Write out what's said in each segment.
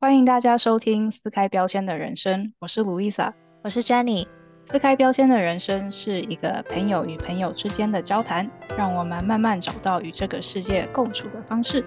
欢迎大家收听撕开标签的人生，我是 Louisa，我是 Jenny。撕开标签的人生是一个朋友与朋友之间的交谈，让我们慢慢找到与这个世界共处的方式。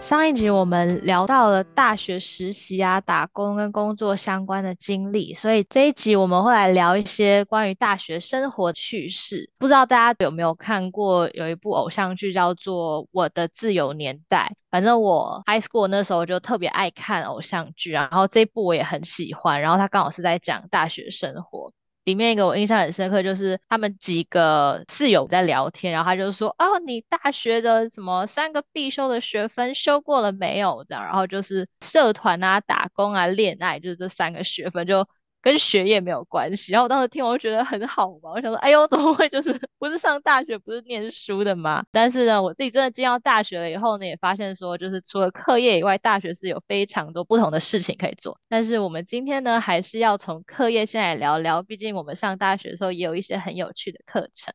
上一集我们聊到了大学实习啊、打工跟工作相关的经历，所以这一集我们会来聊一些关于大学生活趣事。不知道大家有没有看过有一部偶像剧叫做《我的自由年代》？反正我 high school 那时候就特别爱看偶像剧啊，然后这一部我也很喜欢，然后它刚好是在讲大学生活。里面一个我印象很深刻，就是他们几个室友在聊天，然后他就说：“哦，你大学的什么三个必修的学分修过了没有？”这样，然后就是社团啊、打工啊、恋爱，就是这三个学分就。跟学业没有关系，然后我当时听，我就觉得很好嘛。我想说，哎呦，怎么会就是不是上大学，不是念书的吗？但是呢，我自己真的进到大学了以后呢，也发现说，就是除了课业以外，大学是有非常多不同的事情可以做。但是我们今天呢，还是要从课业先来聊聊，毕竟我们上大学的时候也有一些很有趣的课程。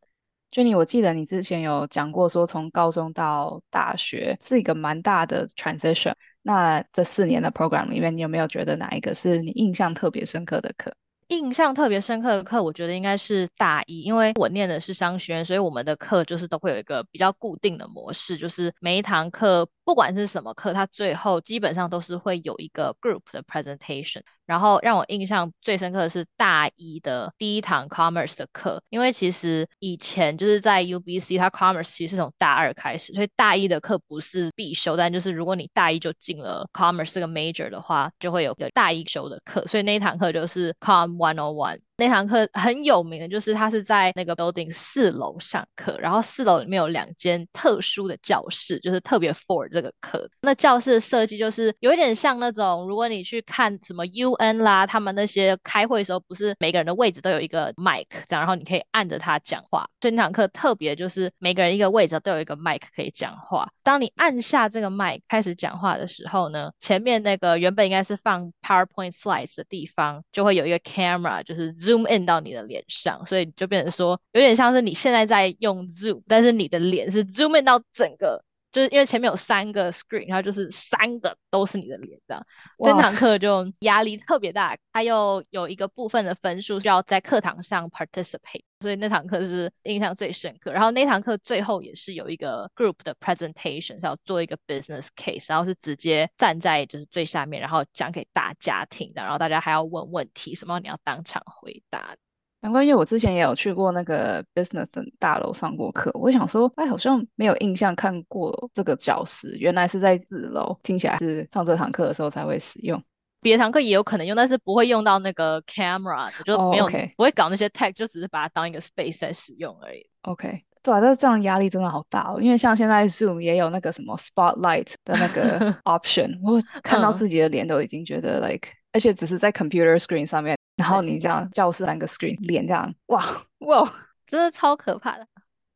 Jenny，我记得你之前有讲过，说从高中到大学是一个蛮大的 transition。那这四年的 program 里面，你有没有觉得哪一个是你印象特别深刻的课？印象特别深刻的课，我觉得应该是大一，因为我念的是商学院，所以我们的课就是都会有一个比较固定的模式，就是每一堂课不管是什么课，它最后基本上都是会有一个 group 的 presentation。然后让我印象最深刻的是大一的第一堂 commerce 的课，因为其实以前就是在 UBC，它 commerce 其实是从大二开始，所以大一的课不是必修，但就是如果你大一就进了 commerce 这个 major 的话，就会有个大一修的课，所以那一堂课就是 com one on one。那堂课很有名的，就是他是在那个 building 四楼上课，然后四楼里面有两间特殊的教室，就是特别 for 这个课。那教室的设计就是有一点像那种，如果你去看什么 UN 啦，他们那些开会的时候，不是每个人的位置都有一个 mic，这样，然后你可以按着它讲话。所以那堂课特别就是每个人一个位置都有一个 mic 可以讲话。当你按下这个 mic 开始讲话的时候呢，前面那个原本应该是放 PowerPoint slides 的地方，就会有一个 camera，就是。Zoom in 到你的脸上，所以就变成说有点像是你现在在用 Zoom，但是你的脸是 Zoom in 到整个，就是因为前面有三个 screen，然后就是三个都是你的脸这样。这堂课就压力特别大，它又有一个部分的分数需要在课堂上 participate，所以那堂课是印象最深刻。然后那堂课最后也是有一个 group 的 presentation，是要做一个 business case，然后是直接站在就是最下面，然后讲给大家听的，然后大家还要问问题，什么你要当场回答。难怪，因为我之前也有去过那个 business 大楼上过课，我想说，哎，好像没有印象看过这个教室，原来是在四楼，听起来是上这堂课的时候才会使用。别的堂课也有可能用，但是不会用到那个 camera，就没有不会搞那些 tag，就只是把它当一个 space 在使用而已。OK，对啊，但是这样压力真的好大哦，因为像现在 Zoom 也有那个什么 spotlight 的那个 option，我看到自己的脸都已经觉得 like，而且只是在 computer screen 上面。然后你这样教室三个 screen 脸这样，哇哇，真的超可怕的。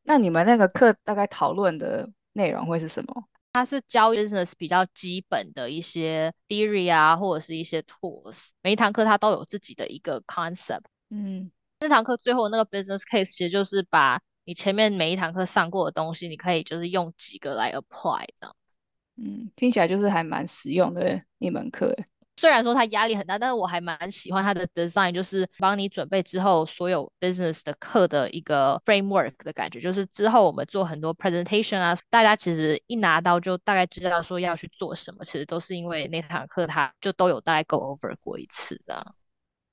那你们那个课大概讨论的内容会是什么？它是教 business 比较基本的一些 theory 啊，或者是一些 tools。每一堂课它都有自己的一个 concept。嗯，那堂课最后那个 business case 其实就是把你前面每一堂课上过的东西，你可以就是用几个来 apply 这样子。嗯，听起来就是还蛮实用的一门课。虽然说它压力很大，但是我还蛮喜欢它的 design，就是帮你准备之后所有 business 的课的一个 framework 的感觉。就是之后我们做很多 presentation 啊，大家其实一拿到就大概知道说要去做什么，其实都是因为那堂课它就都有大概 go over 过一次的。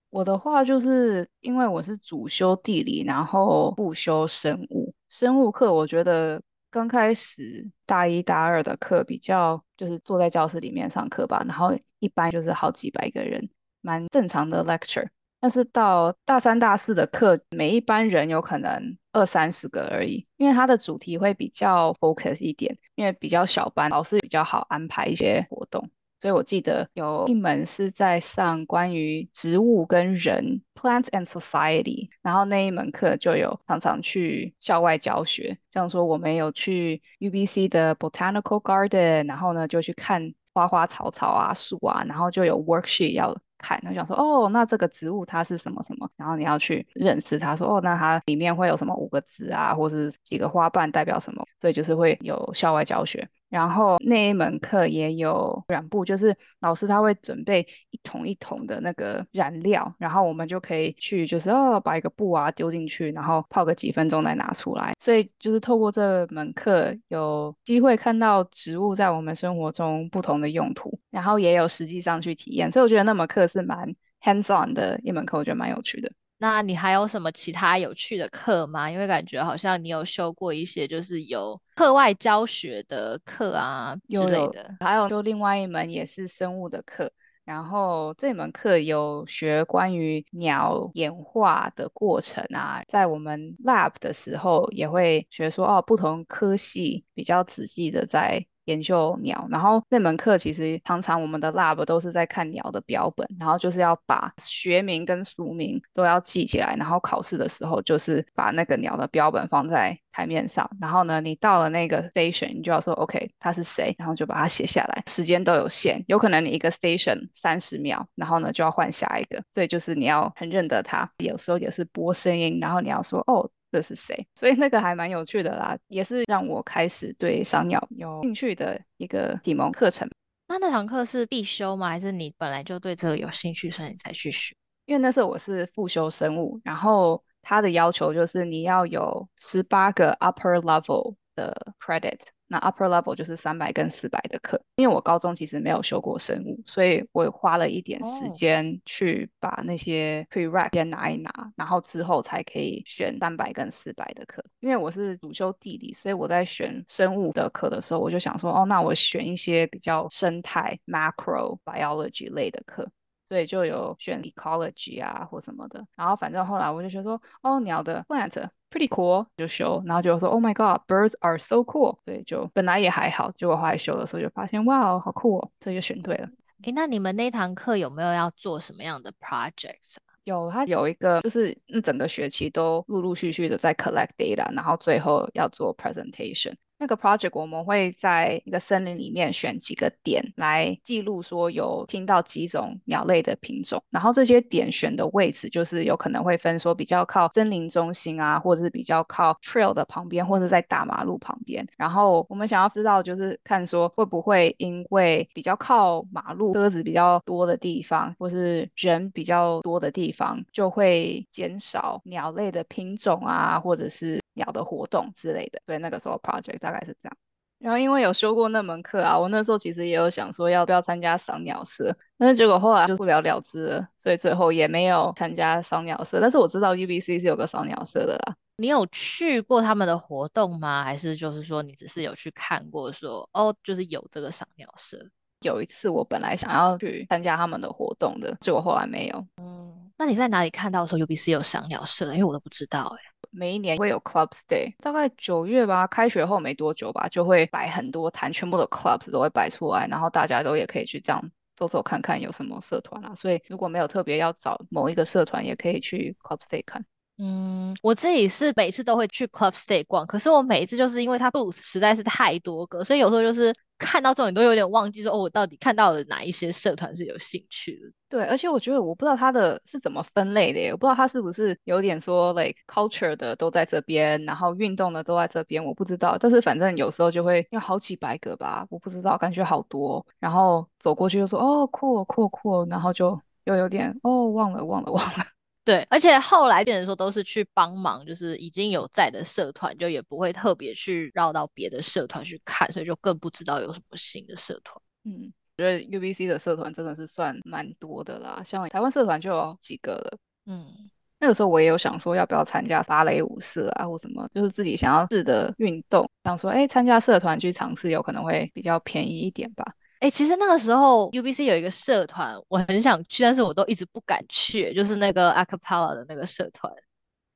我的话就是因为我是主修地理，然后副修生物。生物课我觉得刚开始大一大二的课比较就是坐在教室里面上课吧，然后。一般就是好几百个人，蛮正常的 lecture。但是到大三、大四的课，每一班人有可能二三十个而已，因为它的主题会比较 focus 一点，因为比较小班，老师比较好安排一些活动。所以我记得有一门是在上关于植物跟人 （Plants and Society），然后那一门课就有常常去校外教学，像说我们有去 UBC 的 Botanical Garden，然后呢就去看。花花草草啊，树啊，然后就有 worksheet 要看，他想说，哦，那这个植物它是什么什么，然后你要去认识它，说，哦，那它里面会有什么五个字啊，或是几个花瓣代表什么，所以就是会有校外教学。然后那一门课也有染布，就是老师他会准备一桶一桶的那个染料，然后我们就可以去就是哦把一个布啊丢进去，然后泡个几分钟再拿出来。所以就是透过这门课有机会看到植物在我们生活中不同的用途，然后也有实际上去体验。所以我觉得那门课是蛮 hands on 的一门课，我觉得蛮有趣的。那你还有什么其他有趣的课吗？因为感觉好像你有修过一些，就是有课外教学的课啊之类的。还有就另外一门也是生物的课，然后这门课有学关于鸟演化的过程啊，在我们 lab 的时候也会学说哦，不同科系比较仔细的在。研究鸟，然后那门课其实常常我们的 lab 都是在看鸟的标本，然后就是要把学名跟俗名都要记起来，然后考试的时候就是把那个鸟的标本放在台面上，然后呢，你到了那个 station，你就要说 OK，他是谁，然后就把它写下来，时间都有限，有可能你一个 station 三十秒，然后呢就要换下一个，所以就是你要很认得它，有时候也是播声音，然后你要说哦。这是谁？所以那个还蛮有趣的啦，也是让我开始对赏鸟有兴趣的一个启蒙课程。那那堂课是必修吗？还是你本来就对这个有兴趣，所以你才去学？因为那时候我是复修生物，然后他的要求就是你要有十八个 upper level 的 credit。那 upper level 就是三百跟四百的课，因为我高中其实没有修过生物，所以我花了一点时间去把那些 pre-req 先拿一拿，然后之后才可以选三百跟四百的课。因为我是主修地理，所以我在选生物的课的时候，我就想说，哦，那我选一些比较生态 macro biology 类的课。所以就有选 ecology 啊或什么的，然后反正后来我就觉得说，哦，鸟的 plant pretty cool，就修，然后就说，Oh my god，birds are so cool，所以就本来也还好，结果后来修的时候就发现，哇，好酷哦，所以就选对了。诶，那你们那堂课有没有要做什么样的 projects？有，它有一个就是那整个学期都陆陆续续的在 collect data，然后最后要做 presentation。那个 project 我们会在一个森林里面选几个点来记录，说有听到几种鸟类的品种，然后这些点选的位置就是有可能会分说比较靠森林中心啊，或者是比较靠 trail 的旁边，或者在大马路旁边。然后我们想要知道就是看说会不会因为比较靠马路车子比较多的地方，或是人比较多的地方，就会减少鸟类的品种啊，或者是。鸟的活动之类的，所以那个时候 project 大概是这样。然后因为有修过那门课啊，我那时候其实也有想说要不要参加赏鸟社，但是结果后来就不了了之了，所以最后也没有参加赏鸟社。但是我知道 UBC 是有个赏鸟社的啦。你有去过他们的活动吗？还是就是说你只是有去看过，说哦，就是有这个赏鸟社？有一次我本来想要去参加他们的活动的，结果后来没有。嗯，那你在哪里看到说 UBC 有赏鸟社？因为我都不知道哎。每一年会有 Clubs Day，大概九月吧，开学后没多久吧，就会摆很多摊，全部的 Clubs 都会摆出来，然后大家都也可以去这样走走看看有什么社团啊。所以如果没有特别要找某一个社团，也可以去 Clubs Day 看。嗯，我自己是每次都会去 Club Stay 逛，可是我每一次就是因为它 booth 实在是太多个，所以有时候就是看到这种你都有点忘记说哦，我到底看到了哪一些社团是有兴趣的。对，而且我觉得我不知道它的是怎么分类的耶，我不知道它是不是有点说 like culture 的都在这边，然后运动的都在这边，我不知道。但是反正有时候就会有好几百个吧，我不知道，感觉好多。然后走过去就说哦酷酷酷，然后就又有点哦忘了忘了忘了。对，而且后来变成说都是去帮忙，就是已经有在的社团，就也不会特别去绕到别的社团去看，所以就更不知道有什么新的社团。嗯，觉得 UBC 的社团真的是算蛮多的啦，像台湾社团就有几个了。嗯，那个时候我也有想说要不要参加芭蕾舞社啊，或什么，就是自己想要试的运动，想说哎，参加社团去尝试，有可能会比较便宜一点吧。哎，其实那个时候 UBC 有一个社团，我很想去，但是我都一直不敢去，就是那个 Acapella 的那个社团。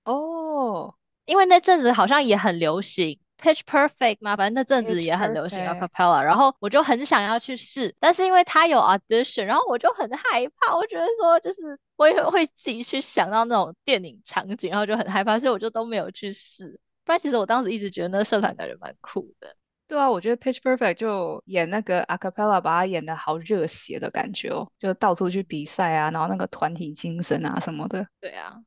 哦，因为那阵子好像也很流行 Pitch Perfect 嘛，反正那阵子也很流行 Acapella，然后我就很想要去试，但是因为他有 audition，然后我就很害怕，我觉得说就是我也会自己去想到那种电影场景，然后就很害怕，所以我就都没有去试。不然其实我当时一直觉得那个社团感觉蛮酷的。对啊，我觉得 Pitch Perfect 就演那个 Acapella，把它演的好热血的感觉哦，就到处去比赛啊，然后那个团体精神啊什么的。对啊，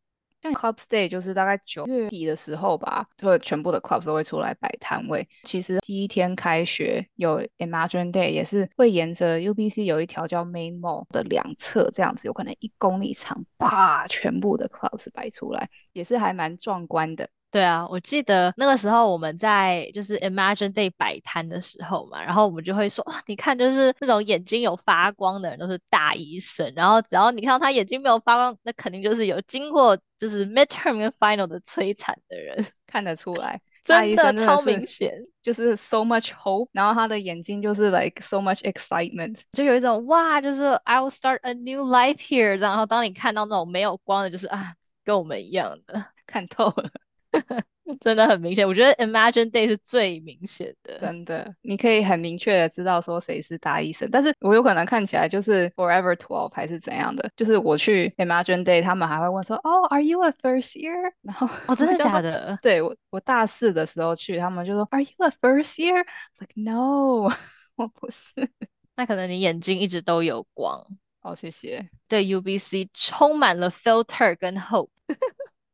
像 Club Day 就是大概九月底的时候吧，就全部的 clubs 都会出来摆摊位。其实第一天开学有 Imagine Day，也是会沿着 UBC 有一条叫 Main Mall 的两侧，这样子有可能一公里长，啪，全部的 clubs 摆出来，也是还蛮壮观的。对啊，我记得那个时候我们在就是 Imagine Day 摆摊的时候嘛，然后我们就会说，哇，你看，就是那种眼睛有发光的人都是大医生，然后只要你看到他眼睛没有发光，那肯定就是有经过就是 midterm 跟 final 的摧残的人，看得出来，真的超明显，就是 so much hope，然后他的眼睛就是 like so much excitement，就有一种哇，就是 I will start a new life here，然后当你看到那种没有光的，就是啊，跟我们一样的，看透了。真的很明显，我觉得 Imagine Day 是最明显的。真的，你可以很明确的知道说谁是大医生，但是我有可能看起来就是 Forever Twelve 还是怎样的。就是我去 Imagine Day，他们还会问说，哦，Are you a first year？然后哦，真的假的？对我，我大四的时候去，他们就说，Are you a first year？Like no，我不是。那可能你眼睛一直都有光。哦，谢谢。对 UBC 充满了 filter 跟 hope。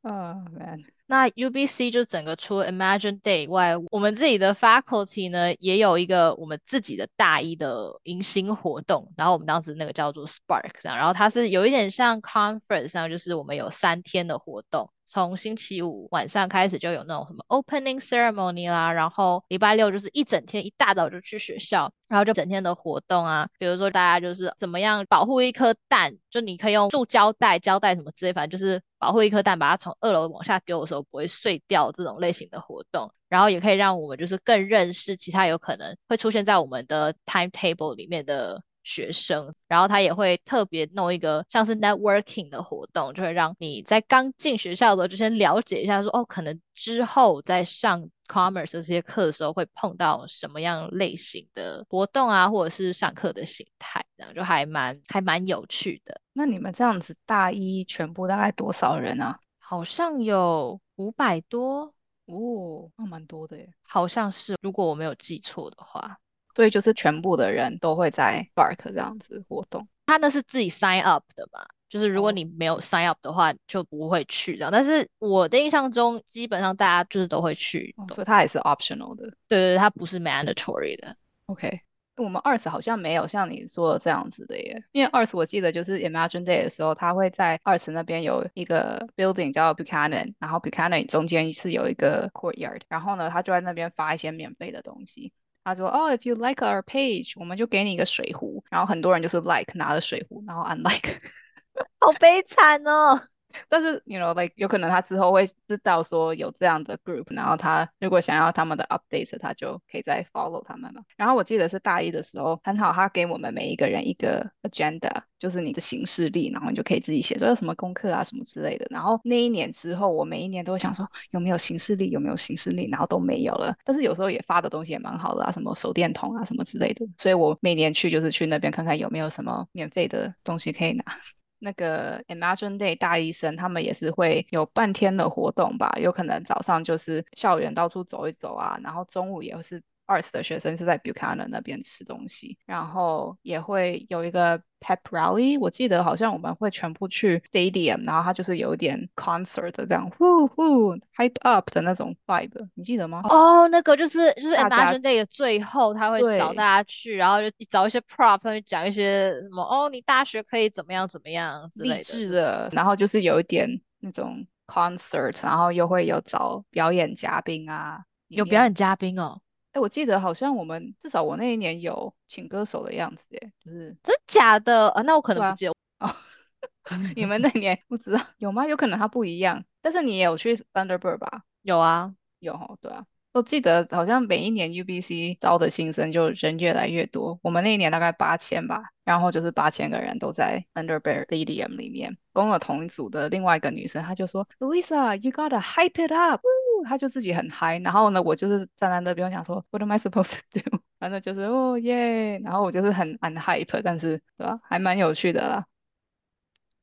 哦，man。那 UBC 就整个除了 Imagine Day 以外，我们自己的 faculty 呢也有一个我们自己的大一的迎新活动，然后我们当时那个叫做 Spark，然后它是有一点像 conference 上，就是我们有三天的活动。从星期五晚上开始就有那种什么 opening ceremony 啦，然后礼拜六就是一整天一大早就去学校，然后就整天的活动啊，比如说大家就是怎么样保护一颗蛋，就你可以用塑胶袋、胶带什么之类，反正就是保护一颗蛋，把它从二楼往下丢的时候不会碎掉这种类型的活动，然后也可以让我们就是更认识其他有可能会出现在我们的 timetable 里面的。学生，然后他也会特别弄一个像是 networking 的活动，就会让你在刚进学校的就先了解一下，说哦，可能之后在上 commerce 这些课的时候会碰到什么样类型的活动啊，或者是上课的形态，这样就还蛮还蛮有趣的。那你们这样子大一全部大概多少人啊？好像有五百多哦，那蛮多的耶。好像是，如果我没有记错的话。所以就是全部的人都会在 Bark 这样子活动，他那是自己 sign up 的吧？就是如果你没有 sign up 的话，就不会去这样。但是我的印象中，基本上大家就是都会去，所以它也是 optional 的。对对对，它不是 mandatory 的。OK，我们 Arts 好像没有像你说的这样子的耶，因为 Arts 我记得就是 Imagine Day 的时候，他会在 Arts 那边有一个 building 叫 Buchanan，然后 Buchanan 中间是有一个 courtyard，然后呢，他就在那边发一些免费的东西。他说：“哦，if you like our page，我们就给你一个水壶。”然后很多人就是 like 拿了水壶，然后 unlike，好悲惨哦。但是，you know，like 有可能他之后会知道说有这样的 group，然后他如果想要他们的 update，他就可以再 follow 他们嘛。然后我记得是大一的时候，很好，他给我们每一个人一个 agenda，就是你的行事历，然后你就可以自己写说有什么功课啊什么之类的。然后那一年之后，我每一年都会想说有没有行事历，有没有行事历，然后都没有了。但是有时候也发的东西也蛮好的啊，什么手电筒啊什么之类的。所以我每年去就是去那边看看有没有什么免费的东西可以拿。那个 Imagine Day 大医生，他们也是会有半天的活动吧？有可能早上就是校园到处走一走啊，然后中午也是。Arts 的学生是在 Buchanan 那边吃东西，然后也会有一个 Pep Rally，我记得好像我们会全部去 Stadium，然后它就是有一点 concert 的这样，呼呼 hype up 的那种 vibe，你记得吗？哦，那个就是就是 Imagine Day 的最后，他会找大家去，然后就找一些 prop，他会讲一些什么哦，你大学可以怎么样怎么样之类的，然后就是有一点那种 concert，然后又会有找表演嘉宾啊，有表演嘉宾哦。我记得好像我们至少我那一年有请歌手的样子，耶，就是真假的啊？那我可能不记得哦。你们那年不知道有吗？有可能它不一样。但是你也有去 Thunderbird 吧？有啊，有哦，对啊。我记得好像每一年 UBC 招的新生就人越来越多。我们那一年大概八千吧，然后就是八千个人都在 Underbear Stadium 里面。跟我同一组的另外一个女生，她就说，Luisa，you gotta hype it up。”他就自己很嗨，然后呢，我就是站在那边想说，What am I supposed to do？反正就是哦耶，然后我就是很很 hype，但是对吧，还蛮有趣的啦。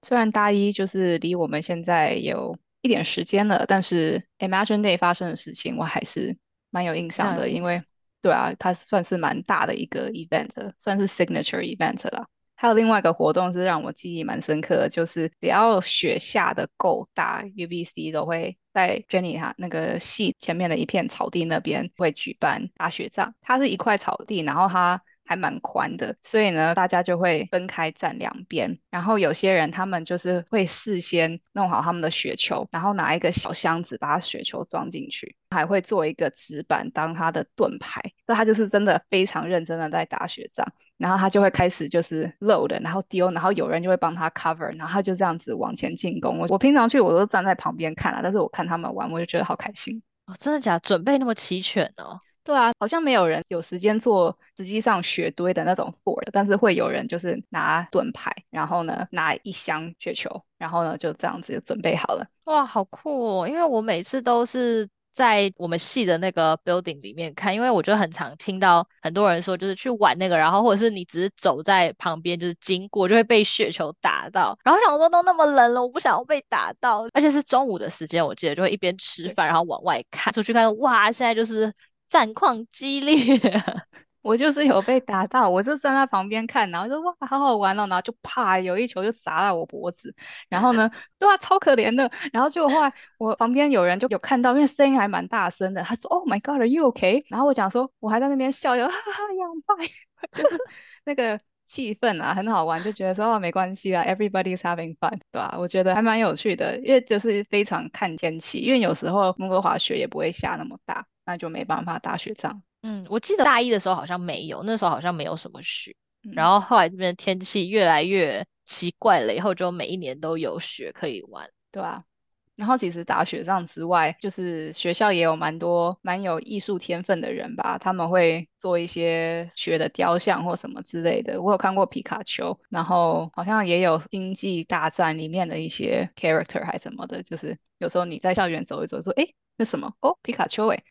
虽然大一就是离我们现在有一点时间了，但是 Imagine Day 发生的事情我还是蛮有印象的，因为对啊，它算是蛮大的一个 event，算是 signature event 了。还有另外一个活动是让我记忆蛮深刻的，就是只要雪下的够大，UBC 都会在 Jenny 哈那个系前面的一片草地那边会举办打雪仗。它是一块草地，然后它还蛮宽的，所以呢，大家就会分开站两边。然后有些人他们就是会事先弄好他们的雪球，然后拿一个小箱子把雪球装进去，还会做一个纸板当他的盾牌。那他就是真的非常认真的在打雪仗。然后他就会开始就是 load，然后丢，然后有人就会帮他 cover，然后他就这样子往前进攻。我我平常去我都站在旁边看啊，但是我看他们玩，我就觉得好开心哦！真的假的？准备那么齐全哦？对啊，好像没有人有时间做实际上雪堆的那种 fort，但是会有人就是拿盾牌，然后呢拿一箱雪球，然后呢就这样子就准备好了。哇，好酷哦！因为我每次都是。在我们系的那个 building 里面看，因为我就很常听到很多人说，就是去玩那个，然后或者是你只是走在旁边，就是经过就会被雪球打到。然后想说都那么冷了，我不想要被打到，而且是中午的时间，我记得就会一边吃饭，然后往外看出去看，哇，现在就是战况激烈。我就是有被打到，我就站在旁边看，然后就哇，好好玩哦，然后就啪，有一球就砸到我脖子，然后呢，对啊，超可怜的，然后就后来我旁边有人就有看到，因为声音还蛮大声的，他说，Oh my God，Are you okay？然后我讲说，我还在那边笑，就哈哈，仰拜，就是那个气氛啊，很好玩，就觉得说哦，没关系啦，Everybody's having fun，对吧？我觉得还蛮有趣的，因为就是非常看天气，因为有时候温哥华雪也不会下那么大，那就没办法打雪仗。嗯，我记得大一的时候好像没有，那时候好像没有什么雪。然后后来这边天气越来越奇怪了，以后就每一年都有雪可以玩，对吧？然后其实打雪仗之外，就是学校也有蛮多蛮有艺术天分的人吧，他们会做一些雪的雕像或什么之类的。我有看过皮卡丘，然后好像也有星际大战里面的一些 character 还什么的，就是有时候你在校园走一走，说哎，那什么？哦，皮卡丘哎。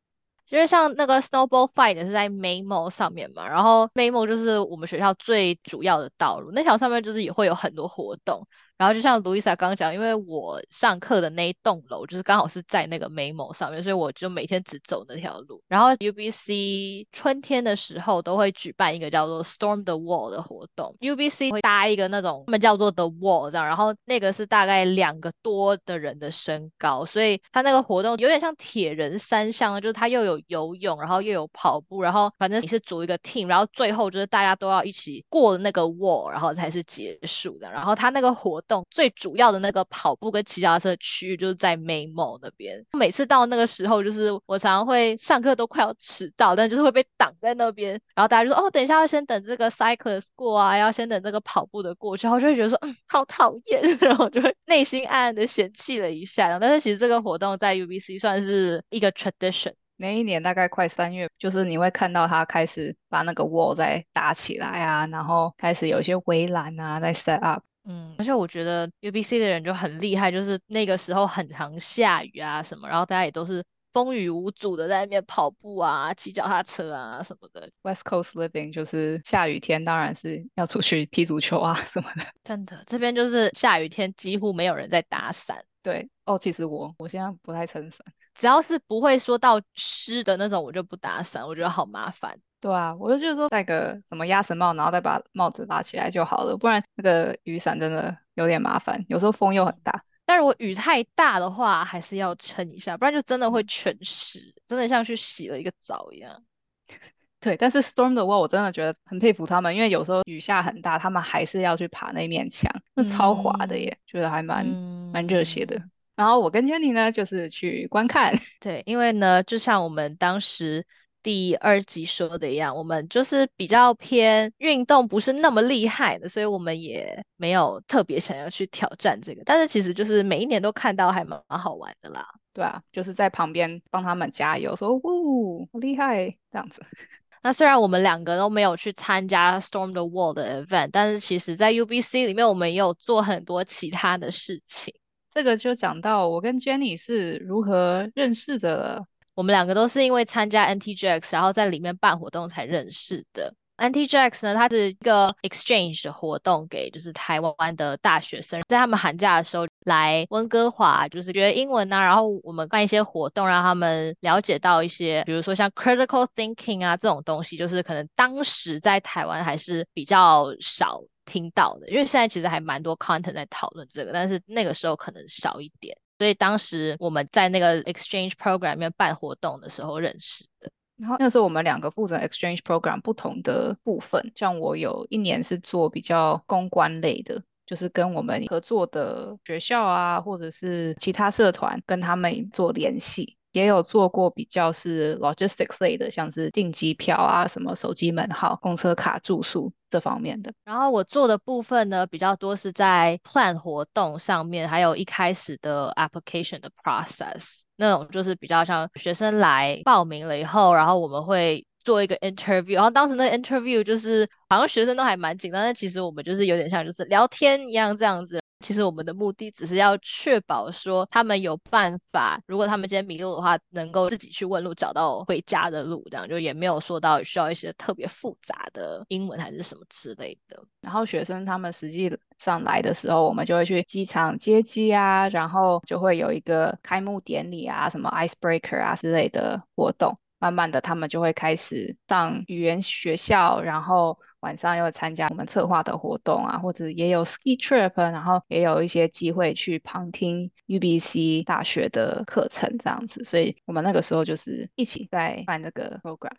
因为像那个 Snowball Fight 是在 Maymo 上面嘛，然后 Maymo 就是我们学校最主要的道路，那条上面就是也会有很多活动。然后就像 Luisa 刚刚讲，因为我上课的那一栋楼就是刚好是在那个 Maymo 上面，所以我就每天只走那条路。然后 UBC 春天的时候都会举办一个叫做 Storm the Wall 的活动，UBC 会搭一个那种他们叫做 The Wall 这样，然后那个是大概两个多的人的身高，所以它那个活动有点像铁人三项，就是它又有游泳，然后又有跑步，然后反正你是组一个 team，然后最后就是大家都要一起过了那个 wall，然后才是结束的。然后他那个活动最主要的那个跑步跟骑脚踏车区域就是在 Maymo 那边。每次到那个时候，就是我常常会上课都快要迟到，但就是会被挡在那边。然后大家就说：“哦，等一下要先等这个 cyclist 过啊，要先等这个跑步的过去。”然后就会觉得说：“嗯，好讨厌。”然后就会内心暗暗的嫌弃了一下。但是其实这个活动在 UBC 算是一个 tradition。每一年大概快三月，就是你会看到他开始把那个 wall 在搭起来啊，然后开始有一些围栏啊在 set up。嗯，而且我觉得 UBC 的人就很厉害，就是那个时候很常下雨啊什么，然后大家也都是风雨无阻的在那边跑步啊、骑脚踏车啊什么的。West Coast living 就是下雨天当然是要出去踢足球啊什么的。真的，这边就是下雨天几乎没有人在打伞。对，哦，其实我我现在不太撑伞，只要是不会说到湿的那种，我就不打伞，我觉得好麻烦。对啊，我就觉得说戴个什么鸭舌帽，然后再把帽子拉起来就好了，不然那个雨伞真的有点麻烦，有时候风又很大。但如果雨太大的话，还是要撑一下，不然就真的会全湿，真的像去洗了一个澡一样。对，但是 Storm 的话，我真的觉得很佩服他们，因为有时候雨下很大，他们还是要去爬那面墙，那超滑的耶，觉得还蛮蛮热血的。然后我跟 Jenny 呢，就是去观看。对，因为呢，就像我们当时。第二集说的一样，我们就是比较偏运动，不是那么厉害的，所以我们也没有特别想要去挑战这个。但是其实就是每一年都看到，还蛮好玩的啦。对啊，就是在旁边帮他们加油，说“呜，好厉害”这样子。那虽然我们两个都没有去参加 Storm the Wall 的 event，但是其实在 UBC 里面，我们也有做很多其他的事情。这个就讲到我跟 Jenny 是如何认识的。我们两个都是因为参加 NTJX，然后在里面办活动才认识的。NTJX 呢，它是一个 exchange 的活动，给就是台湾的大学生，在他们寒假的时候来温哥华，就是学英文啊，然后我们办一些活动，让他们了解到一些，比如说像 critical thinking 啊这种东西，就是可能当时在台湾还是比较少听到的，因为现在其实还蛮多 content 在讨论这个，但是那个时候可能少一点。所以当时我们在那个 exchange program 里面办活动的时候认识的。然后那时候我们两个负责 exchange program 不同的部分，像我有一年是做比较公关类的，就是跟我们合作的学校啊，或者是其他社团跟他们做联系。也有做过比较是 logistics 类的，像是订机票啊、什么手机门号、公车卡、住宿这方面的。然后我做的部分呢，比较多是在 plan 活动上面，还有一开始的 application 的 process，那种就是比较像学生来报名了以后，然后我们会做一个 interview，然后当时那 interview 就是好像学生都还蛮紧张，但其实我们就是有点像就是聊天一样这样子。其实我们的目的只是要确保说他们有办法，如果他们今天迷路的话，能够自己去问路，找到回家的路，这样就也没有说到需要一些特别复杂的英文还是什么之类的。然后学生他们实际上来的时候，我们就会去机场接机啊，然后就会有一个开幕典礼啊，什么 icebreaker 啊之类的活动。慢慢的，他们就会开始上语言学校，然后。晚上又参加我们策划的活动啊，或者也有 ski trip，然后也有一些机会去旁听 UBC 大学的课程这样子，所以我们那个时候就是一起在办这个 program。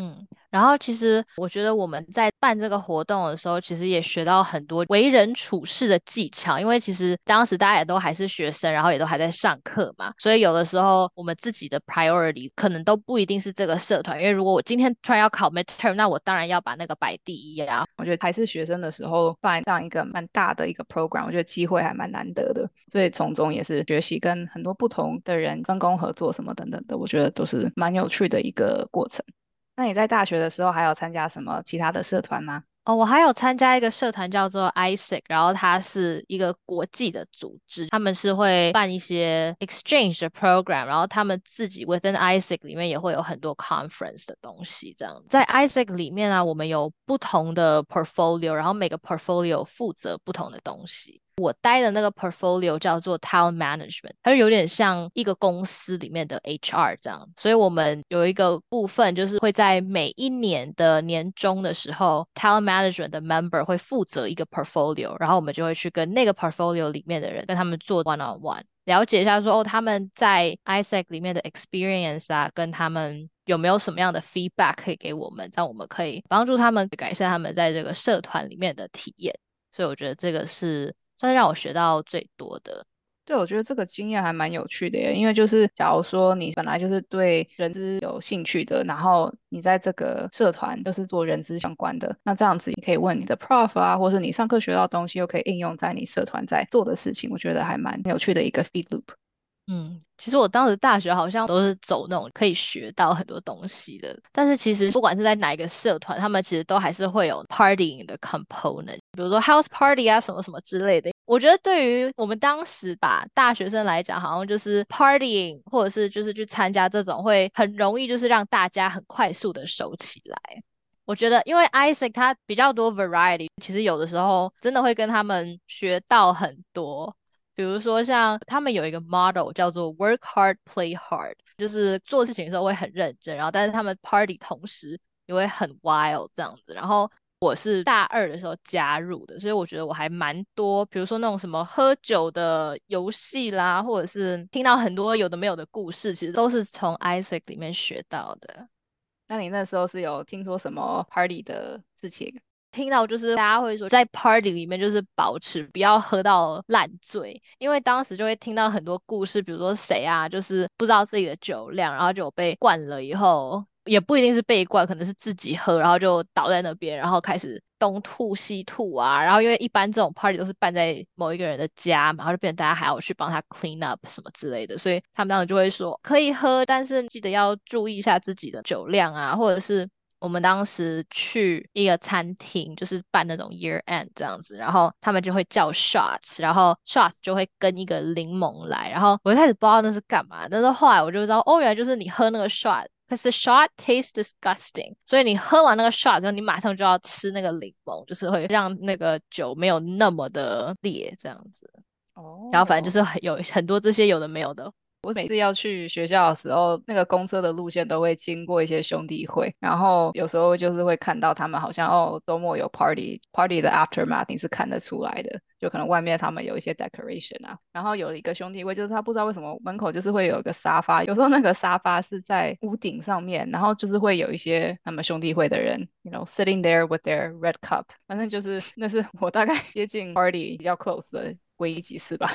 嗯，然后其实我觉得我们在办这个活动的时候，其实也学到很多为人处事的技巧。因为其实当时大家也都还是学生，然后也都还在上课嘛，所以有的时候我们自己的 priority 可能都不一定是这个社团。因为如果我今天突然要考 midterm，那我当然要把那个摆第一啊。我觉得还是学生的时候办这样一个蛮大的一个 program，我觉得机会还蛮难得的，所以从中也是学习跟很多不同的人分工合作什么等等的，我觉得都是蛮有趣的一个过程。那你在大学的时候还有参加什么其他的社团吗？哦，我还有参加一个社团叫做 ISEC，然后它是一个国际的组织，他们是会办一些 exchange 的 program，然后他们自己 within ISEC 里面也会有很多 conference 的东西。这样在 ISEC 里面啊，我们有不同的 portfolio，然后每个 portfolio 负责不同的东西。我待的那个 portfolio 叫做 talent management，它就有点像一个公司里面的 HR 这样，所以我们有一个部分就是会在每一年的年终的时候，talent management 的 member 会负责一个 portfolio，然后我们就会去跟那个 portfolio 里面的人跟他们做 one on one，了解一下说哦他们在 ISEC 里面的 experience 啊，跟他们有没有什么样的 feedback 可以给我们，这样我们可以帮助他们改善他们在这个社团里面的体验，所以我觉得这个是。算是让我学到最多的。对，我觉得这个经验还蛮有趣的耶。因为就是假如说你本来就是对人资有兴趣的，然后你在这个社团就是做人资相关的，那这样子你可以问你的 prof 啊，或是你上课学到东西又可以应用在你社团在做的事情，我觉得还蛮有趣的一个 feed loop。嗯，其实我当时大学好像都是走那种可以学到很多东西的，但是其实不管是在哪一个社团，他们其实都还是会有 partying 的 component，比如说 house party 啊什么什么之类的。我觉得对于我们当时吧大学生来讲，好像就是 partying 或者是就是去参加这种会很容易就是让大家很快速的熟起来。我觉得因为 Isaac 他比较多 variety，其实有的时候真的会跟他们学到很多。比如说，像他们有一个 model 叫做 work hard play hard，就是做事情的时候会很认真，然后但是他们 party 同时也会很 wild 这样子。然后我是大二的时候加入的，所以我觉得我还蛮多，比如说那种什么喝酒的游戏啦，或者是听到很多有的没有的故事，其实都是从 Isaac 里面学到的。那你那时候是有听说什么 party 的事情？听到就是大家会说，在 party 里面就是保持不要喝到烂醉，因为当时就会听到很多故事，比如说谁啊，就是不知道自己的酒量，然后就被灌了以后，也不一定是被灌，可能是自己喝，然后就倒在那边，然后开始东吐西吐啊，然后因为一般这种 party 都是办在某一个人的家嘛，然后就变成大家还要去帮他 clean up 什么之类的，所以他们当时就会说可以喝，但是记得要注意一下自己的酒量啊，或者是。我们当时去一个餐厅，就是办那种 year end 这样子，然后他们就会叫 shots，然后 shots 就会跟一个柠檬来，然后我一开始不知道那是干嘛，但是后来我就知道，哦，原来就是你喝那个 shot，可是 shot tastes disgusting，所以你喝完那个 shot 之后，你马上就要吃那个柠檬，就是会让那个酒没有那么的烈这样子。哦。然后反正就是有很多这些有的没有的。我每次要去学校的时候，那个公车的路线都会经过一些兄弟会，然后有时候就是会看到他们好像哦周末有 party，party 的 aftermath 你是看得出来的，就可能外面他们有一些 decoration 啊，然后有一个兄弟会就是他不知道为什么门口就是会有一个沙发，有时候那个沙发是在屋顶上面，然后就是会有一些他们兄弟会的人，you know sitting there with their red cup，反正就是那是我大概接近 party 比较 close 的唯一几次吧。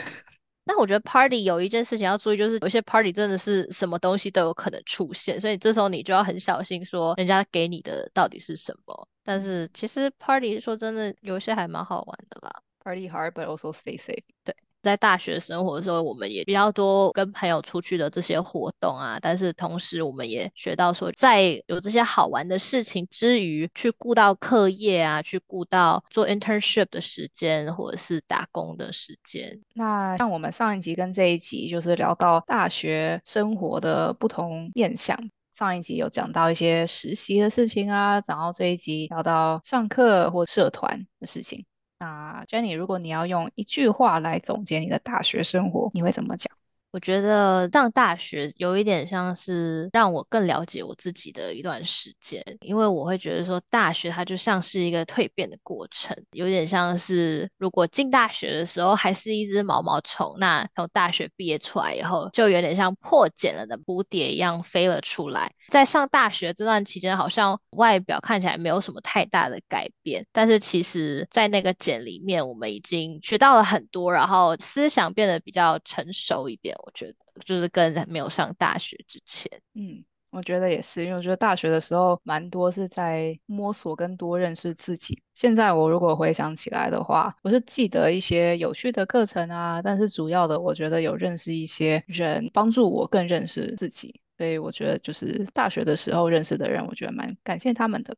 那我觉得 party 有一件事情要注意，就是有些 party 真的是什么东西都有可能出现，所以这时候你就要很小心，说人家给你的到底是什么。但是其实 party 说真的，有些还蛮好玩的啦。Party hard, but also stay safe。对。在大学生活的时候，我们也比较多跟朋友出去的这些活动啊，但是同时我们也学到说，在有这些好玩的事情之余，去顾到课业啊，去顾到做 internship 的时间，或者是打工的时间。那像我们上一集跟这一集就是聊到大学生活的不同面向，上一集有讲到一些实习的事情啊，然后这一集聊到上课或社团的事情。那 Jenny，如果你要用一句话来总结你的大学生活，你会怎么讲？我觉得上大学有一点像是让我更了解我自己的一段时间，因为我会觉得说大学它就像是一个蜕变的过程，有点像是如果进大学的时候还是一只毛毛虫，那从大学毕业出来以后，就有点像破茧了的蝴蝶一样飞了出来。在上大学这段期间，好像外表看起来没有什么太大的改变，但是其实在那个茧里面，我们已经学到了很多，然后思想变得比较成熟一点。我觉得就是跟没有上大学之前，嗯，我觉得也是，因为我觉得大学的时候蛮多是在摸索跟多认识自己。现在我如果回想起来的话，我是记得一些有趣的课程啊，但是主要的我觉得有认识一些人，帮助我更认识自己。所以我觉得就是大学的时候认识的人，我觉得蛮感谢他们的。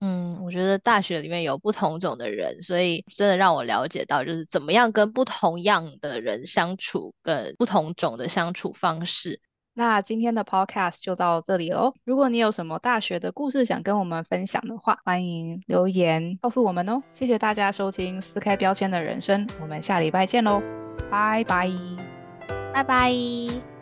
嗯，我觉得大学里面有不同种的人，所以真的让我了解到，就是怎么样跟不同样的人相处，跟不同种的相处方式。那今天的 podcast 就到这里喽。如果你有什么大学的故事想跟我们分享的话，欢迎留言告诉我们哦。谢谢大家收听撕开标签的人生，我们下礼拜见喽，拜拜，拜拜。